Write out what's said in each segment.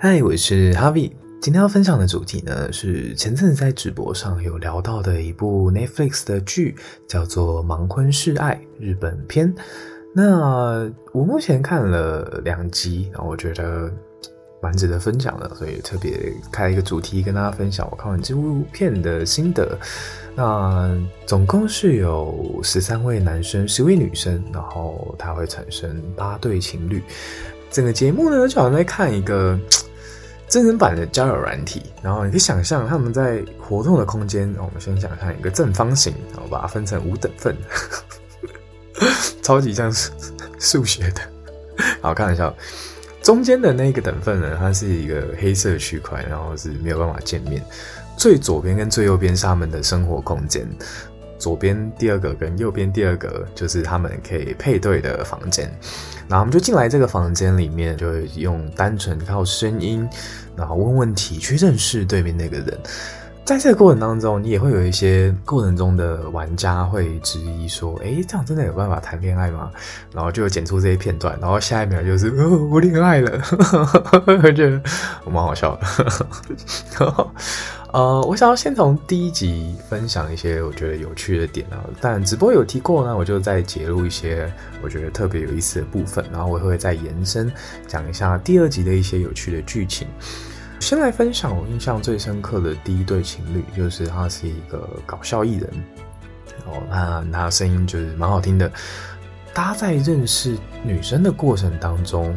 嗨，我是 Harvie。今天要分享的主题呢，是前阵子在直播上有聊到的一部 Netflix 的剧，叫做《盲婚试爱》日本篇。那我目前看了两集，然后我觉得蛮值得分享的，所以特别开一个主题跟大家分享我看完这部片的心得。那总共是有十三位男生，十位女生，然后它会产生八对情侣。整个节目呢，就好像在看一个真人版的交友软体，然后你可以想象他们在活动的空间。我们先想象一个正方形，然后把它分成五等份，超级像数学的。好，开玩笑，中间的那个等份呢，它是一个黑色区块，然后是没有办法见面。最左边跟最右边是他们的生活空间。左边第二个跟右边第二个就是他们可以配对的房间，然后我们就进来这个房间里面，就用单纯靠声音，然后问问题去认识对面那个人。在这个过程当中，你也会有一些过程中的玩家会质疑说：“诶，这样真的有办法谈恋爱吗？”然后就剪出这些片段，然后下一秒就是“哦，我恋爱了”，我觉得蛮好笑的。呃，我想要先从第一集分享一些我觉得有趣的点啊，但直播有提过呢，我就再揭露一些我觉得特别有意思的部分，然后我会再延伸讲一下第二集的一些有趣的剧情。先来分享我印象最深刻的第一对情侣，就是他是一个搞笑艺人，哦，那他声音就是蛮好听的。大家在认识女生的过程当中，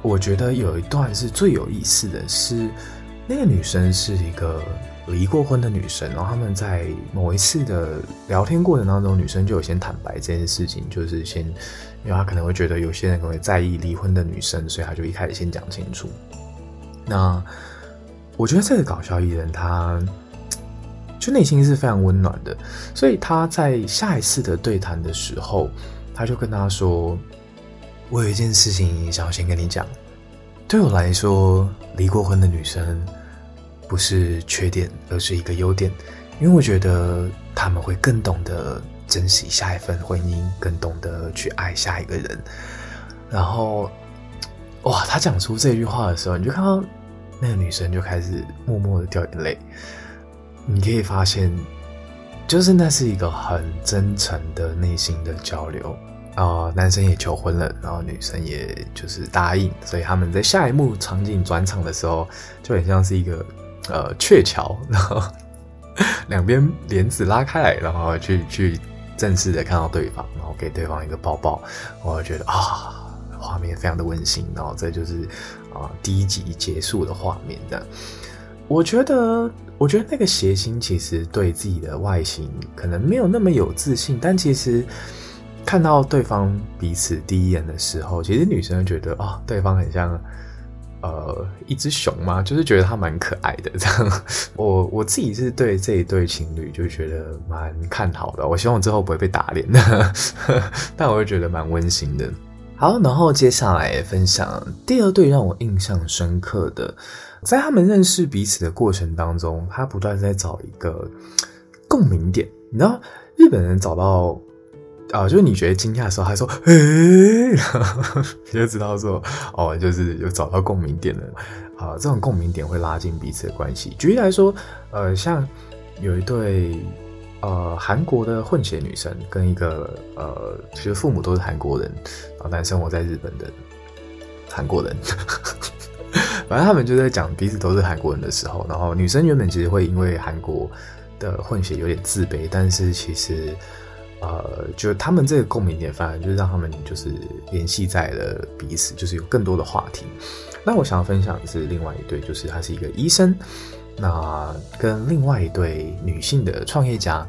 我觉得有一段是最有意思的是。那个女生是一个离过婚的女生，然后他们在某一次的聊天过程当中，女生就有先坦白这件事情，就是先，因为她可能会觉得有些人可能会在意离婚的女生，所以她就一开始先讲清楚。那我觉得这个搞笑艺人，他就内心是非常温暖的，所以他在下一次的对谈的时候，他就跟他说：“我有一件事情想要先跟你讲，对我来说，离过婚的女生。”不是缺点，而是一个优点，因为我觉得他们会更懂得珍惜下一份婚姻，更懂得去爱下一个人。然后，哇，他讲出这句话的时候，你就看到那个女生就开始默默的掉眼泪。你可以发现，就是那是一个很真诚的内心的交流啊，男生也求婚了，然后女生也就是答应，所以他们在下一幕场景转场的时候，就很像是一个。呃，鹊桥，然后两边帘子拉开来，然后去去正式的看到对方，然后给对方一个抱抱，我觉得啊，画面非常的温馨。然后这就是啊第一集结束的画面。这样，我觉得，我觉得那个谐星其实对自己的外形可能没有那么有自信，但其实看到对方彼此第一眼的时候，其实女生觉得哦，对方很像。呃，一只熊嘛，就是觉得他蛮可爱的这样。我我自己是对这一对情侣就觉得蛮看好的。我希望之后不会被打脸的，但我会觉得蛮温馨的。好，然后接下来分享第二对让我印象深刻的，在他们认识彼此的过程当中，他不断在找一个共鸣点。你知道，日本人找到。啊，就是你觉得惊讶的时候，他说“嘿”，然 后你就知道说哦，就是有找到共鸣点了。啊，这种共鸣点会拉近彼此的关系。举例来说，呃，像有一对呃韩国的混血女生跟一个呃，其实父母都是韩国人，然后但生活在日本的韩国人，反正他们就在讲彼此都是韩国人的时候，然后女生原本其实会因为韩国的混血有点自卑，但是其实。呃，就他们这个共鸣点，反而就是让他们就是联系在了彼此，就是有更多的话题。那我想要分享的是另外一对，就是他是一个医生，那跟另外一对女性的创业家。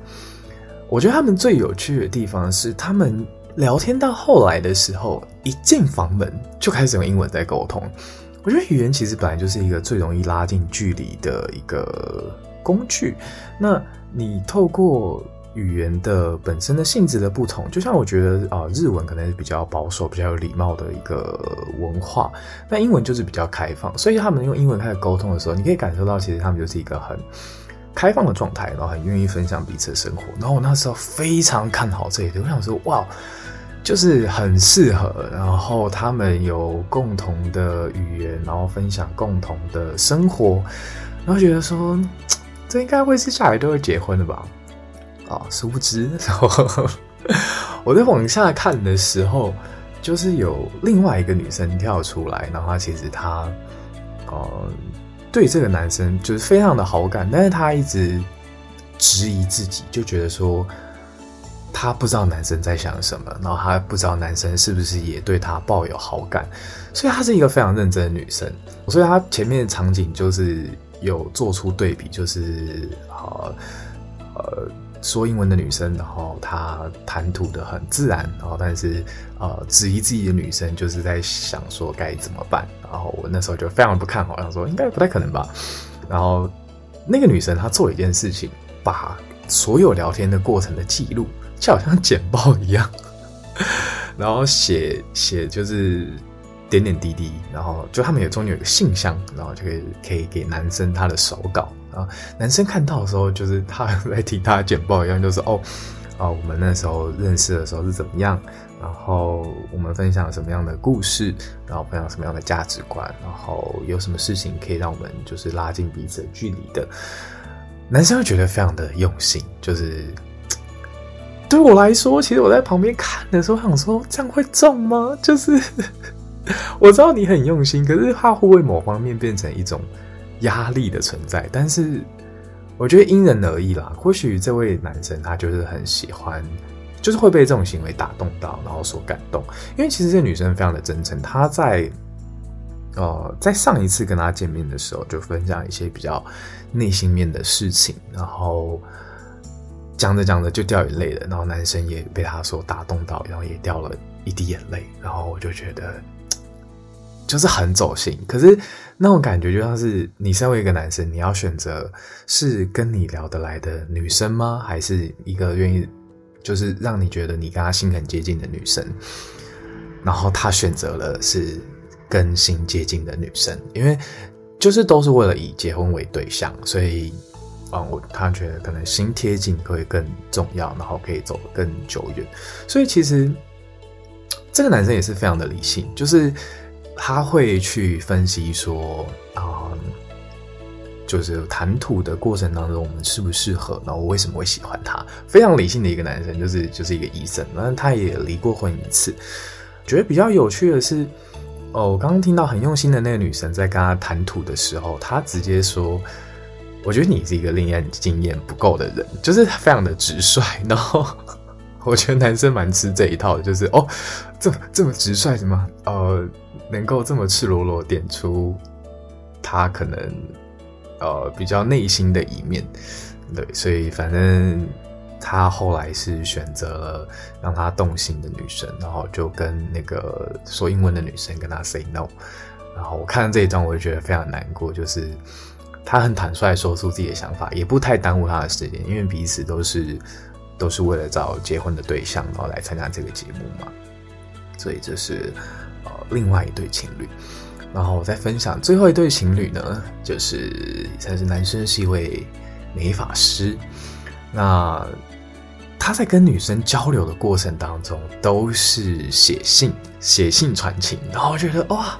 我觉得他们最有趣的地方是，他们聊天到后来的时候，一进房门就开始用英文在沟通。我觉得语言其实本来就是一个最容易拉近距离的一个工具。那你透过语言的本身的性质的不同，就像我觉得啊、日文可能是比较保守、比较有礼貌的一个文化，那英文就是比较开放，所以他们用英文开始沟通的时候，你可以感受到其实他们就是一个很开放的状态，然后很愿意分享彼此的生活。然后我那时候非常看好这一点，我想说，哇，就是很适合，然后他们有共同的语言，然后分享共同的生活，然后觉得说这应该会是下来都会结婚的吧？啊，殊不知，然后我在往下看的时候，就是有另外一个女生跳出来，然后她其实她呃对这个男生就是非常的好感，但是她一直质疑自己，就觉得说。她不知道男生在想什么，然后她不知道男生是不是也对她抱有好感，所以她是一个非常认真的女生。所以她前面的场景就是有做出对比，就是呃呃说英文的女生，然后她谈吐的很自然，然后但是呃质疑自己的女生就是在想说该怎么办。然后我那时候就非常不看好，想说应该不太可能吧。然后那个女生她做了一件事情，把所有聊天的过程的记录。就好像简报一样，然后写写就是点点滴滴，然后就他们有中间有个信箱，然后就可以可以给男生他的手稿，啊男生看到的时候，就是他在听他的简报一样，就是哦哦，我们那时候认识的时候是怎么样，然后我们分享什么样的故事，然后分享什么样的价值观，然后有什么事情可以让我们就是拉近彼此的距离的，男生会觉得非常的用心，就是。对我来说，其实我在旁边看的时候，想说这样会中吗？就是我知道你很用心，可是他会不会某方面变成一种压力的存在？但是我觉得因人而异啦。或许这位男生他就是很喜欢，就是会被这种行为打动到，然后所感动。因为其实这女生非常的真诚，她在呃在上一次跟他见面的时候，就分享一些比较内心面的事情，然后。讲着讲着就掉眼泪了，然后男生也被他所打动到，然后也掉了一滴眼泪，然后我就觉得就是很走心。可是那种感觉就像是你身为一个男生，你要选择是跟你聊得来的女生吗？还是一个愿意就是让你觉得你跟他心很接近的女生？然后他选择了是跟心接近的女生，因为就是都是为了以结婚为对象，所以。啊，我他觉得可能心贴近会更重要，然后可以走得更久远。所以其实这个男生也是非常的理性，就是他会去分析说，啊、嗯，就是谈吐的过程当中，我们适不适合，然后我为什么会喜欢他？非常理性的一个男生，就是就是一个医生，那他也离过婚一次。觉得比较有趣的是，哦，我刚刚听到很用心的那个女生在跟他谈吐的时候，他直接说。我觉得你是一个恋爱经验不够的人，就是非常的直率。然后 我觉得男生蛮吃这一套的，就是哦，这这么直率，什么呃，能够这么赤裸裸点出他可能呃比较内心的一面。对，所以反正他后来是选择了让他动心的女生，然后就跟那个说英文的女生跟他 say no。然后我看到这一段，我就觉得非常难过，就是。他很坦率说出自己的想法，也不太耽误他的时间，因为彼此都是都是为了找结婚的对象，然后来参加这个节目嘛。所以这是呃另外一对情侣。然后我再分享最后一对情侣呢，就是他是男生是一位美法师，那他在跟女生交流的过程当中都是写信写信传情，然后我觉得哇，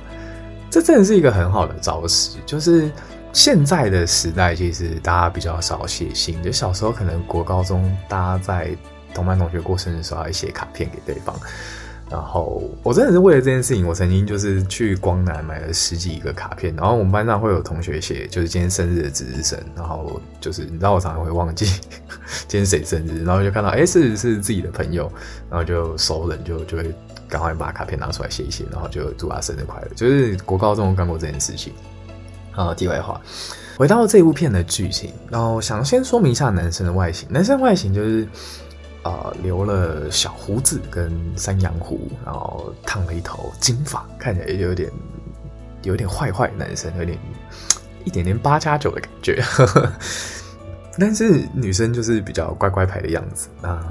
这真的是一个很好的招式，就是。现在的时代，其实大家比较少写信。就小时候，可能国高中，大家在同班同学过生日的时候，还写卡片给对方。然后，我真的是为了这件事情，我曾经就是去光南买了十几个卡片。然后我们班上会有同学写，就是今天生日的值日生。然后就是你知道，我常常会忘记 今天谁生日，然后就看到哎，是是自己的朋友，然后就熟人就就会赶快把卡片拿出来写一写，然后就祝他生日快乐。就是国高中干过这件事情。啊，题外话，回到这部片的剧情，然后想先说明一下男生的外形。男生外形就是，呃，留了小胡子跟山羊胡，然后烫了一头金发，看起来也有点有点坏坏。男生有点一点点八加九的感觉，但是女生就是比较乖乖牌的样子。那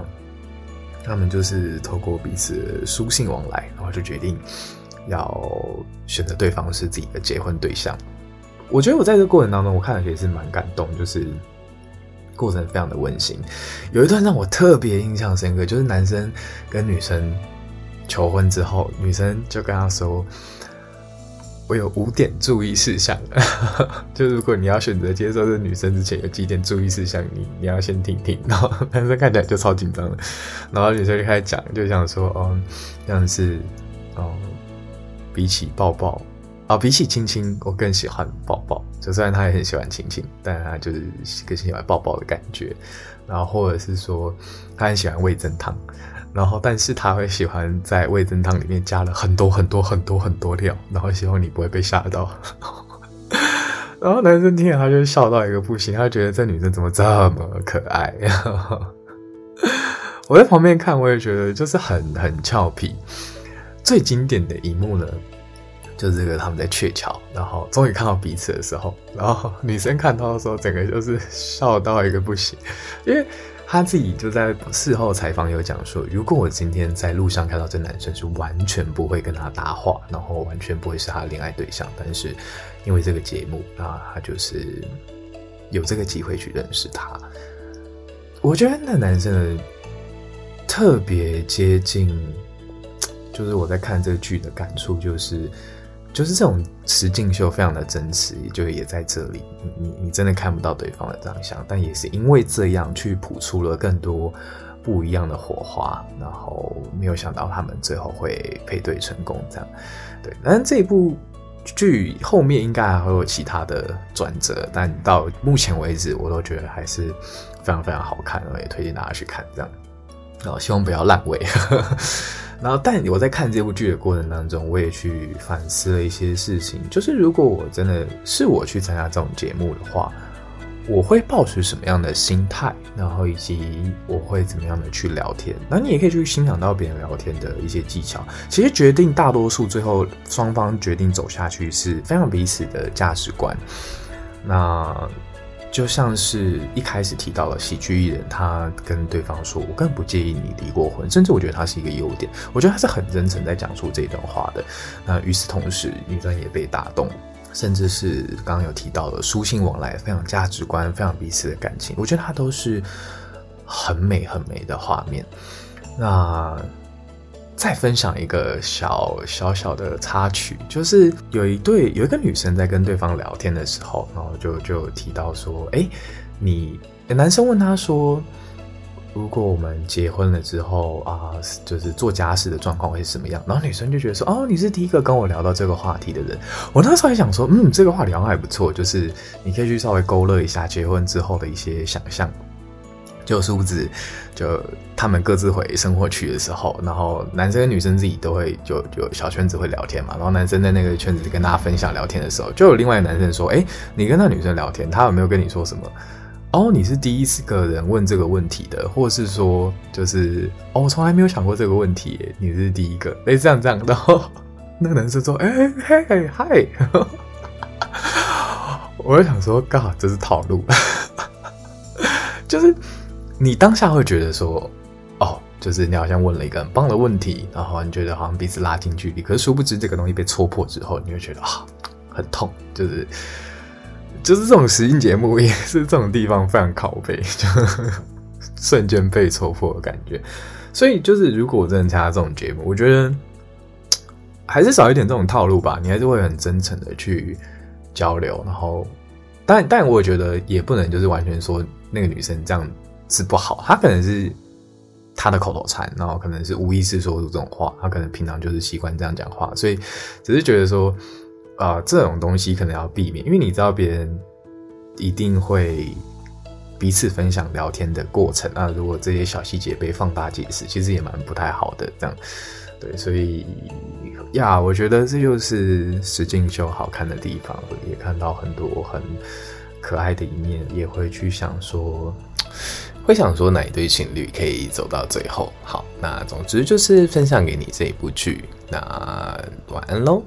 他们就是透过彼此书信往来，然后就决定要选择对方是自己的结婚对象。我觉得我在这个过程当中，我看了也是蛮感动，就是过程非常的温馨。有一段让我特别印象深刻，就是男生跟女生求婚之后，女生就跟他说：“我有五点注意事项，就如果你要选择接受这女生之前，有几点注意事项，你你要先听听。”然后 男生看起来就超紧张了，然后女生就开始讲，就想说：“哦，像是哦，比起抱抱。”啊、比起亲亲，我更喜欢抱抱。就虽然他也很喜欢亲亲，但他就是更喜欢抱抱的感觉。然后或者是说，他很喜欢味噌汤，然后但是他会喜欢在味噌汤里面加了很多很多很多很多料，然后希望你不会被吓到。然后男生听了他就笑到一个不行，他觉得这女生怎么这么可爱。我在旁边看，我也觉得就是很很俏皮。最经典的一幕呢，就是这个他们在鹊桥，然后终于看到彼此的时候，然后女生看到的时候，整个就是笑到一个不行，因为她自己就在事后采访有讲说，如果我今天在路上看到这男生，是完全不会跟他搭话，然后完全不会是他的恋爱对象，但是因为这个节目，那他就是有这个机会去认识他。我觉得那男生特别接近，就是我在看这个剧的感触就是。就是这种实境秀非常的真实，也就也在这里，你你真的看不到对方的长相，但也是因为这样去谱出了更多不一样的火花，然后没有想到他们最后会配对成功，这样，对。但这一部剧后面应该还会有其他的转折，但到目前为止，我都觉得还是非常非常好看，我也推荐大家去看，这样，然后希望不要烂尾。然后，但我在看这部剧的过程当中，我也去反思了一些事情。就是如果我真的是我去参加这种节目的话，我会抱持什么样的心态，然后以及我会怎么样的去聊天。那你也可以去欣赏到别人聊天的一些技巧。其实决定大多数最后双方决定走下去是非常彼此的价值观。那。就像是一开始提到了喜剧艺人，他跟对方说：“我更不介意你离过婚。”甚至我觉得他是一个优点。我觉得他是很真诚在讲述这段话的。那与此同时，女生也被打动，甚至是刚刚有提到的书信往来，非常价值观，非常彼此的感情。我觉得他都是很美很美的画面。那。再分享一个小小小的插曲，就是有一对有一个女生在跟对方聊天的时候，然后就就提到说：“哎，你男生问她说，如果我们结婚了之后啊，就是做家事的状况会是什么样？”然后女生就觉得说：“哦，你是第一个跟我聊到这个话题的人。”我那时候还想说：“嗯，这个话题好像还不错，就是你可以去稍微勾勒一下结婚之后的一些想象。”就殊不知，就他们各自回生活区的时候，然后男生跟女生自己都会就就小圈子会聊天嘛。然后男生在那个圈子里跟大家分享聊天的时候，就有另外一个男生说：“哎，你跟那女生聊天，她有没有跟你说什么？哦，你是第一次个人问这个问题的，或是说就是哦，我从来没有想过这个问题，你是第一个。哎，这样这样。然后那个男生说：哎嘿嗨，我就想说，刚好这是套路，就是。”你当下会觉得说，哦，就是你好像问了一个很棒的问题，然后你觉得好像彼此拉近距离，可是殊不知这个东西被戳破之后，你会觉得啊，很痛，就是就是这种实境节目也是这种地方非常拷贝，就瞬间被戳破的感觉。所以就是如果我真的参加这种节目，我觉得还是少一点这种套路吧，你还是会很真诚的去交流，然后但但我觉得也不能就是完全说那个女生这样。是不好，他可能是他的口头禅，然后可能是无意识说出这种话，他可能平常就是习惯这样讲话，所以只是觉得说，啊、呃，这种东西可能要避免，因为你知道别人一定会彼此分享聊天的过程，那如果这些小细节被放大解释，其实也蛮不太好的，这样，对，所以呀，我觉得这就是实境秀好看的地方，也看到很多很可爱的一面，也会去想说。会想说哪一对情侣可以走到最后？好，那总之就是分享给你这一部剧。那晚安喽。